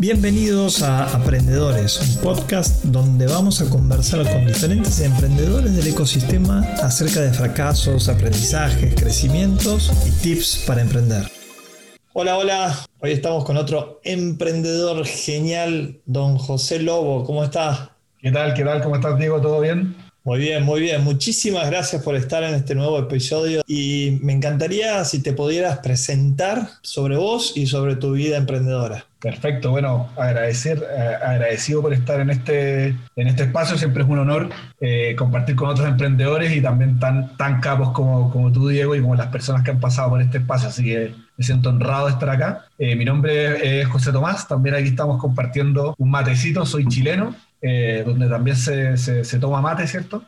Bienvenidos a Aprendedores, un podcast donde vamos a conversar con diferentes emprendedores del ecosistema acerca de fracasos, aprendizajes, crecimientos y tips para emprender. Hola, hola, hoy estamos con otro emprendedor genial, don José Lobo, ¿cómo está? ¿Qué tal? ¿Qué tal? ¿Cómo estás, Diego? ¿Todo bien? Muy bien, muy bien. Muchísimas gracias por estar en este nuevo episodio y me encantaría si te pudieras presentar sobre vos y sobre tu vida emprendedora. Perfecto, bueno, agradecer, eh, agradecido por estar en este, en este espacio, siempre es un honor eh, compartir con otros emprendedores y también tan, tan capos como, como tú, Diego, y como las personas que han pasado por este espacio, así que me siento honrado de estar acá. Eh, mi nombre es José Tomás, también aquí estamos compartiendo un matecito, soy chileno, donde también se, se, toma mate, ¿cierto?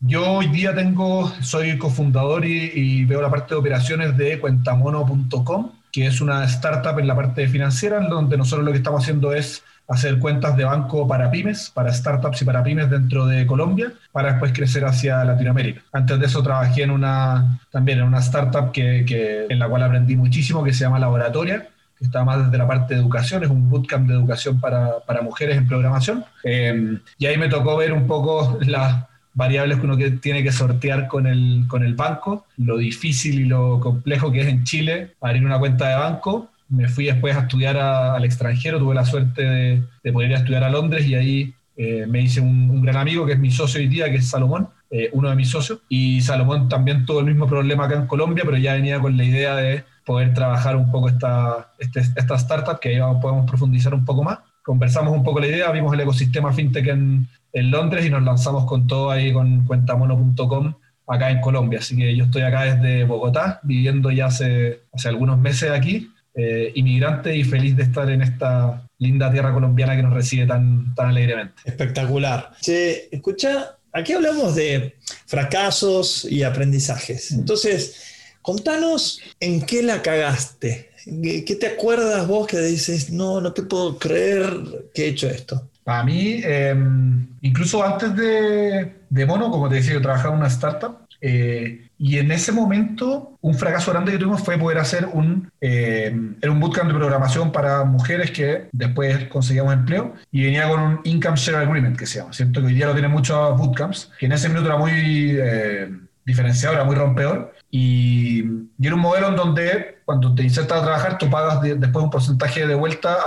Yo hoy día tengo, soy cofundador y, y, veo la parte de operaciones de cuentamono.com que es una startup en la parte financiera, donde nosotros lo que estamos haciendo es hacer cuentas de banco para pymes, para startups y para pymes dentro de Colombia, para después crecer hacia Latinoamérica. Antes de eso trabajé en una, también en una startup que, en la cual aprendí muchísimo, que se llama Laboratoria, que está más desde la parte de educación, es un bootcamp de educación para, para mujeres en programación. Eh, y ahí me tocó ver un poco la variables que uno tiene que sortear con el, con el banco, lo difícil y lo complejo que es en Chile abrir una cuenta de banco. Me fui después a estudiar al extranjero, tuve la suerte de, de, poder ir a estudiar a Londres y ahí eh, me hice un, gran amigo que es mi socio hoy día, que es Salomón, eh, uno de mis socios. Y Salomón también tuvo el mismo problema acá en Colombia, pero ya venía con la idea de poder trabajar un poco esta, este, esta startup, que ahí podemos profundizar un poco más. Conversamos un poco la idea, vimos el ecosistema fintech en, en Londres y nos lanzamos con todo ahí con cuentamono.com acá en Colombia. Así que yo estoy acá desde Bogotá, viviendo ya hace, hace algunos meses aquí, eh, inmigrante y feliz de estar en esta linda tierra colombiana que nos recibe tan, tan alegremente. Espectacular. Che, escucha, aquí hablamos de fracasos y aprendizajes. Entonces, contanos en qué la cagaste. ¿Qué te acuerdas vos que dices, no, no te puedo creer que he hecho esto? Para mí, em, incluso antes de, de, Mono, como te decía, yo trabajaba en una startup eh, y en ese momento un fracaso grande que tuvimos fue poder hacer un, eh, era un bootcamp de programación para mujeres que después conseguíamos empleo y venía con un Income Share Agreement que se llama, ¿cierto? Que hoy día lo tienen muchos bootcamps, que en ese minuto era muy eh, diferenciado, era muy rompedor y, y, era un modelo en donde cuando te insertas a trabajar, tú pagas después un porcentaje de vuelta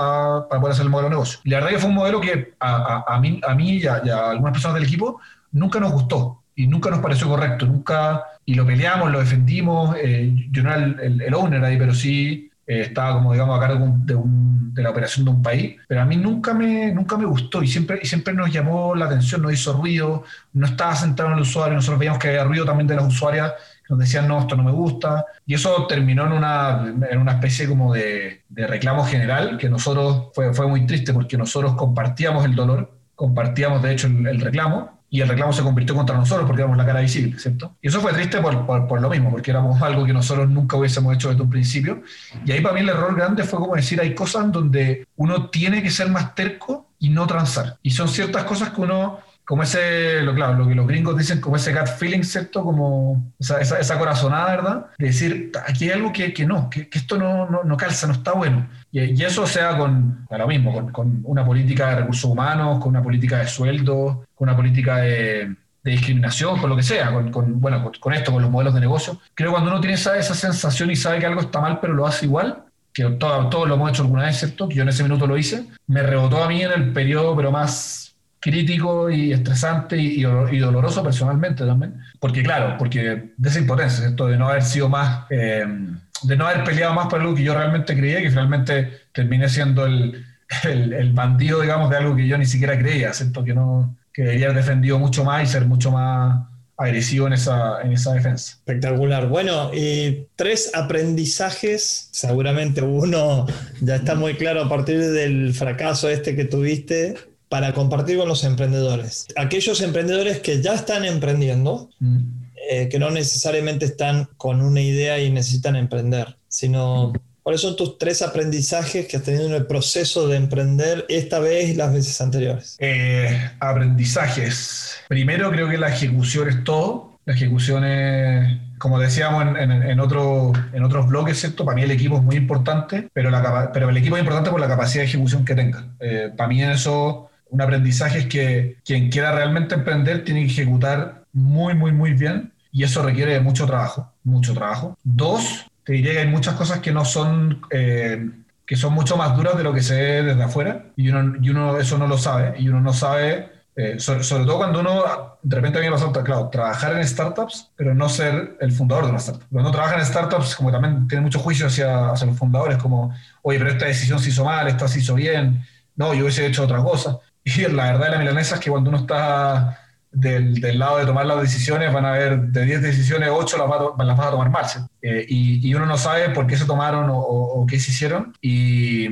para poder hacer el modelo de negocio. Y la verdad que fue un modelo que a, a, a mí, a mí y, a, y a algunas personas del equipo nunca nos gustó y nunca nos pareció correcto. Nunca, y lo peleamos, lo defendimos. Eh, yo no era el, el, owner ahí, pero sí eh, estaba como, digamos, a cargo de, un, de, la operación de un país. Pero a mí nunca me, nunca me gustó y siempre, y siempre nos llamó la atención, nos hizo ruido, no estaba centrado en el usuario. Nosotros veíamos que había ruido también de las usuarias nos decían, no, esto no me gusta. Y eso terminó en una, en una especie como de, de reclamo general, que nosotros fue, fue muy triste porque nosotros compartíamos el dolor, compartíamos de hecho el, reclamo, y el reclamo se convirtió contra nosotros porque éramos la cara visible, ¿cierto? Y eso fue triste por, por, por, lo mismo, porque éramos algo que nosotros nunca hubiésemos hecho desde un principio. Y ahí para mí el error grande fue como decir, hay cosas donde uno tiene que ser más terco y no transar. Y son ciertas cosas que uno como ese, lo, claro, lo que los gringos dicen como ese gut feeling, ¿cierto? Como esa, esa, esa corazonada, ¿verdad? De decir, aquí hay algo que, que no, que, que, esto no, no, no, calza, no está bueno. Y, y eso sea con, lo mismo, con, con, una política de recursos humanos, con una política de sueldo, con una política de, de discriminación, con lo que sea, con, con bueno, con, esto, con los modelos de negocio. Creo que cuando uno tiene esa, esa sensación y sabe que algo está mal, pero lo hace igual, que todos todo lo hemos hecho alguna vez, ¿cierto? Que yo en ese minuto lo hice, me rebotó a mí en el periodo, pero más crítico y estresante y, y, doloroso personalmente también. Porque claro, porque de esa impotencia, ¿cierto? De no haber sido más, eh, de no haber peleado más por algo que yo realmente creía, que finalmente terminé siendo el, el, el, bandido, digamos, de algo que yo ni siquiera creía, ¿cierto? Que, no, que debería haber defendido mucho más y ser mucho más agresivo en esa, en esa defensa. Espectacular. Bueno, y tres aprendizajes, seguramente uno ya está muy claro a partir del fracaso este que tuviste, para compartir con los emprendedores. Aquellos emprendedores que ya están emprendiendo, mm. eh, que no necesariamente están con una idea y necesitan emprender, sino cuáles son tus tres aprendizajes que has tenido en el proceso de emprender esta vez y las veces anteriores. Eh, aprendizajes. Primero creo que la ejecución es todo. La ejecución es como decíamos en, en, otro, en otros bloques, ¿cierto? Para mí el equipo es muy importante, pero, la, pero el equipo es importante por la capacidad de ejecución que tenga. Eh, para mí eso, un aprendizaje es que quien quiera realmente emprender tiene que ejecutar muy, muy, muy bien y eso requiere mucho trabajo, mucho trabajo. Dos, te diría que hay muchas cosas que no son... Eh, que son mucho más duras de lo que se ve desde afuera y uno, y uno eso no lo sabe y uno no sabe eh, sobre, todo cuando uno, de repente a mí me pasa, claro, trabajar en startups, pero no ser el fundador de una startup. Cuando uno trabaja en startups, como también tiene mucho juicio hacia, hacia los fundadores, como, oye, pero esta decisión se hizo mal, esta se hizo bien, no, yo hubiese hecho otra cosa. Y la verdad de la milanesa es que cuando uno está del, del, lado de tomar las decisiones, van a haber de 10 decisiones, 8 las, va, las vas a tomar mal. Eh, y, y, uno no sabe por qué se tomaron o, o, o qué se hicieron. Y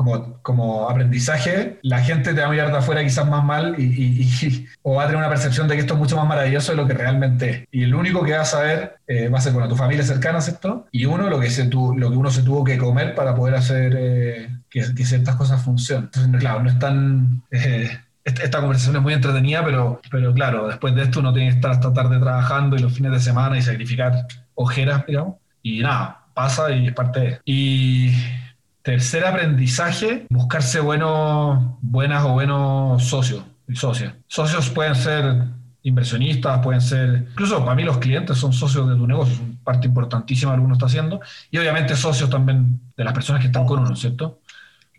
como, como aprendizaje, la gente te va a mirar de afuera quizás más mal y, o va a tener una percepción de que esto es mucho más maravilloso de lo que realmente es. Y el único que va a saber eh, va a ser, bueno, tu familia cercana, ¿cierto? Y uno, lo que, se tu, lo que uno se tuvo que comer para poder hacer eh, que, ciertas cosas funcionen. Claro, no es tan... Eh, esta conversación es muy entretenida, pero, pero claro, después de esto uno tiene que estar hasta tarde trabajando y los fines de semana y sacrificar ojeras, digamos. Y nada, pasa y es parte de... Y Tercer aprendizaje, buscarse buenos, buenas o buenos socios y socias. Socios pueden ser inversionistas, pueden ser, incluso para mí los clientes son socios de tu negocio, es parte importantísima que uno está haciendo, y obviamente socios también de las personas que están con uno, ¿cierto?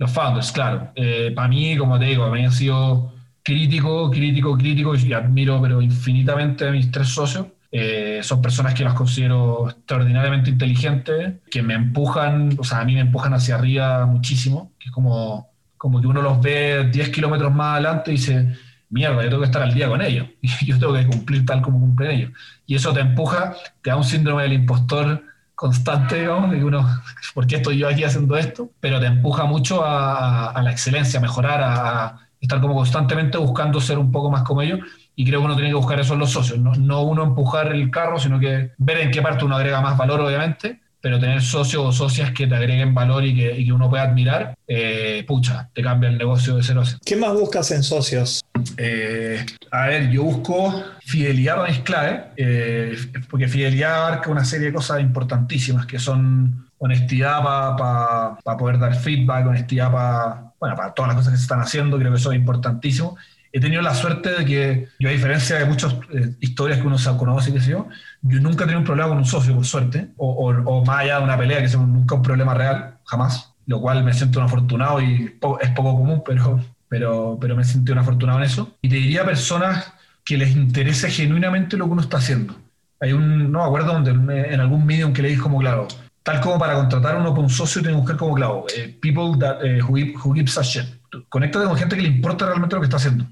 Los founders, claro. Eh, para mí, como te digo, a mí ha sido crítico, crítico, crítico, y admiro pero infinitamente a mis tres socios. Eh, son personas que las considero extraordinariamente inteligentes, que me empujan, o sea, a mí me empujan hacia arriba muchísimo, que es como, como que uno los ve 10 kilómetros más adelante y dice, mierda, yo tengo que estar al día con ellos, y yo tengo que cumplir tal como cumplen ellos. Y eso te empuja, te da un síndrome del impostor constante, digamos, de uno, ¿por qué estoy yo aquí haciendo esto? Pero te empuja mucho a, la excelencia, a mejorar, a estar como constantemente buscando ser un poco más como ellos y creo que uno tiene que buscar eso en los socios, no, uno empujar el carro, sino que ver en qué parte uno agrega más valor, obviamente, pero tener socios o socias que te agreguen valor y que, uno pueda admirar, eh, pucha, te cambia el negocio de cero a ¿Qué más buscas en socios? Eh, a ver, yo busco fidelidad es clave, eh, porque fidelidad abarca una serie de cosas importantísimas que son honestidad para poder dar feedback, honestidad para bueno, para todas las cosas que se están haciendo, creo que eso es importantísimo. He tenido la suerte de que yo, a diferencia de muchas eh, historias que uno se conoce qué sé yo, yo nunca he tenido un problema con un socio, por suerte, o, o, más allá de una pelea, que es nunca un problema real, jamás, lo cual me siento un afortunado y es poco común, pero, pero, pero me siento un afortunado en eso. Y te diría personas que les interese genuinamente lo que uno está haciendo. Hay un, no me acuerdo en algún medium que le dije como claro, tal como para contratar uno por un socio, tiene que buscar como claro, eh, people that, eh, who, who gives a shit. Conéctate con gente que le importa realmente lo que está haciendo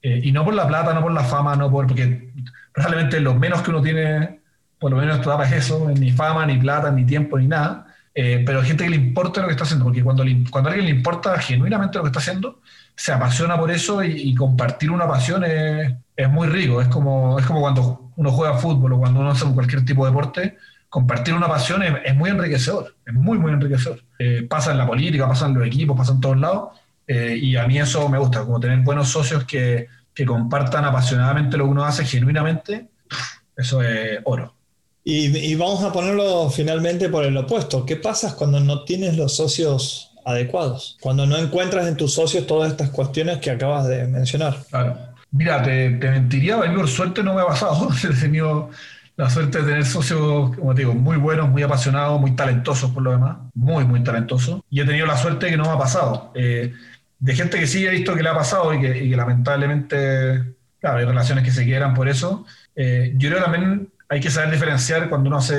eh, y no por la plata, no por la fama, no por, porque realmente lo menos que uno tiene, por lo menos toda es eso, ni fama, ni plata, ni tiempo, ni nada. Eh, pero gente que le importa lo que está haciendo, porque cuando, cuando a alguien le importa genuinamente lo que está haciendo, se apasiona por eso y, compartir una pasión es, es, muy rico. Es como, es como cuando uno juega fútbol o cuando uno hace cualquier tipo de deporte, compartir una pasión es, es muy enriquecedor, es muy, muy enriquecedor. Eh, pasa en la política, pasa en los equipos, pasa en todos lados eh, y a mí eso me gusta, como tener buenos socios que, que, compartan apasionadamente lo que uno hace genuinamente, eso es oro. Y, y, vamos a ponerlo finalmente por el opuesto. ¿Qué pasa cuando no tienes los socios adecuados? Cuando no encuentras en tus socios todas estas cuestiones que acabas de mencionar. Claro. Mira, te, te mentiría, a mí por suerte no me ha pasado. He tenido la suerte de tener socios, como te digo, muy buenos, muy apasionados, muy talentosos por lo demás, muy, muy talentosos. Y he tenido la suerte que no me ha pasado. Eh, de gente que sí he visto que le ha pasado y que, lamentablemente, claro, hay relaciones que se quieran por eso. Eh, yo creo que también hay que saber diferenciar cuando uno hace,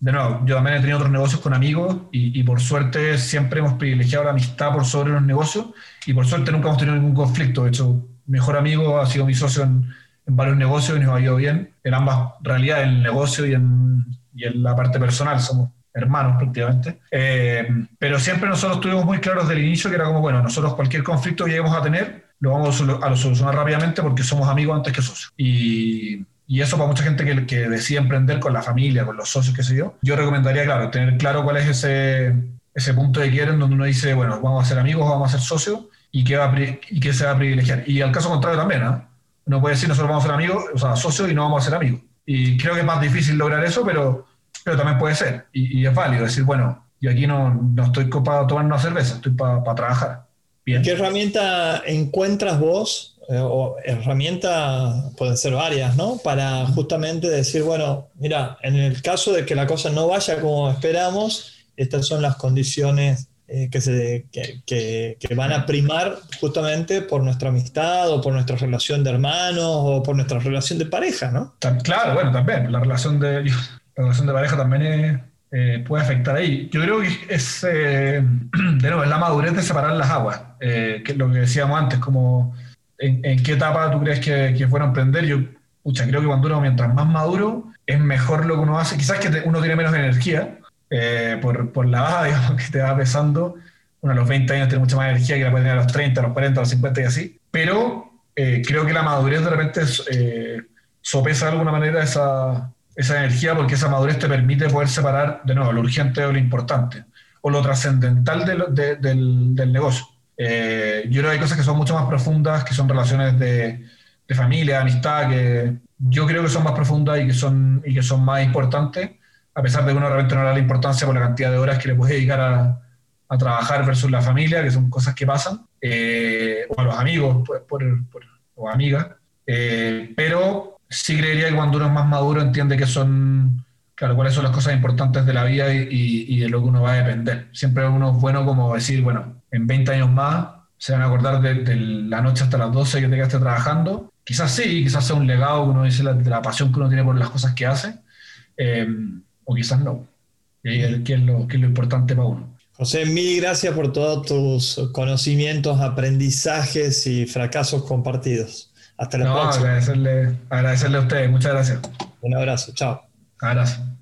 de nuevo, yo también he tenido otros negocios con amigos y, por suerte siempre hemos privilegiado la amistad por sobre los negocios y por suerte nunca hemos tenido ningún conflicto. De hecho, mi mejor amigo ha sido mi socio en, varios negocios y nos ha ido bien en ambas realidades, en el negocio y en, y en la parte personal. Somos hermanos prácticamente. Eh, pero siempre nosotros tuvimos muy claros desde el inicio que era como, bueno, nosotros cualquier conflicto que lleguemos a tener, lo vamos a, solucionar rápidamente porque somos amigos antes que socios. Y, y eso para mucha gente que, que, decide emprender con la familia, con los socios, qué sé yo, yo recomendaría, claro, tener claro cuál es ese, ese punto de quieren donde uno dice, bueno, vamos a ser amigos, vamos a ser socios y qué, va y qué se va a privilegiar. Y al caso contrario también, ¿no? Uno puede decir, nosotros vamos a ser amigos, o sea, socios y no vamos a ser amigos. Y creo que es más difícil lograr eso, pero, pero también puede ser. Y, es válido decir, bueno, yo aquí no, no estoy para tomar una cerveza, estoy para trabajar. Bien. ¿Qué herramienta encuentras vos? Eh, o herramientas pueden ser varias, ¿no? Para justamente decir, bueno, mira, en el caso de que la cosa no vaya como esperamos, estas son las condiciones eh, que, se, que, que, van a primar justamente por nuestra amistad o por nuestra relación de hermanos o por nuestra relación de pareja, ¿no? Claro, bueno, también. La relación de, la relación de pareja también eh, puede afectar ahí. Yo creo que es, eh, de nuevo, es la madurez de separar las aguas, que es lo que decíamos antes, como en, qué etapa tú crees que, que fuera a emprender. Yo, pucha, creo que cuando uno, mientras más maduro, es mejor lo que uno hace. Quizás que uno tiene menos energía, eh, por, por, la baja, digamos, que te va pesando. Uno a los 20 años tiene mucha más energía que la puede tener a los 30, a los 40, a los 50 y así. Pero eh, creo que la madurez de repente eh, sopesa de alguna manera esa, esa energía porque esa madurez te permite poder separar, de nuevo, lo urgente de lo importante o lo trascendental de del, del, negocio. Yo creo que hay cosas que son mucho más profundas, que son relaciones de, de familia, de amistad, que yo creo que son más profundas y que son, y que son más importantes a pesar de que uno realmente no le da la importancia por la cantidad de horas que le puede dedicar a, trabajar versus la familia, que son cosas que pasan, eh, o a los amigos por, o amigas. Eh, pero sí creería que cuando uno es más maduro entiende que son, claro, cuáles son las cosas importantes de la vida y, de lo que uno va a depender. Siempre uno es bueno como decir, bueno, en 20 años más se van a acordar de, la noche hasta las 12 que te quedaste trabajando. Quizás sí, quizás sea un legado que uno dice de la pasión que uno tiene por las cosas que hace. Eh, o quizás no. Y ahí es lo, que es lo importante para uno. José, mil gracias por todos tus conocimientos, aprendizajes y fracasos compartidos. Hasta la próxima. Agradecerle, agradecerle a ustedes. Muchas gracias. Un abrazo. Chao. Abrazo.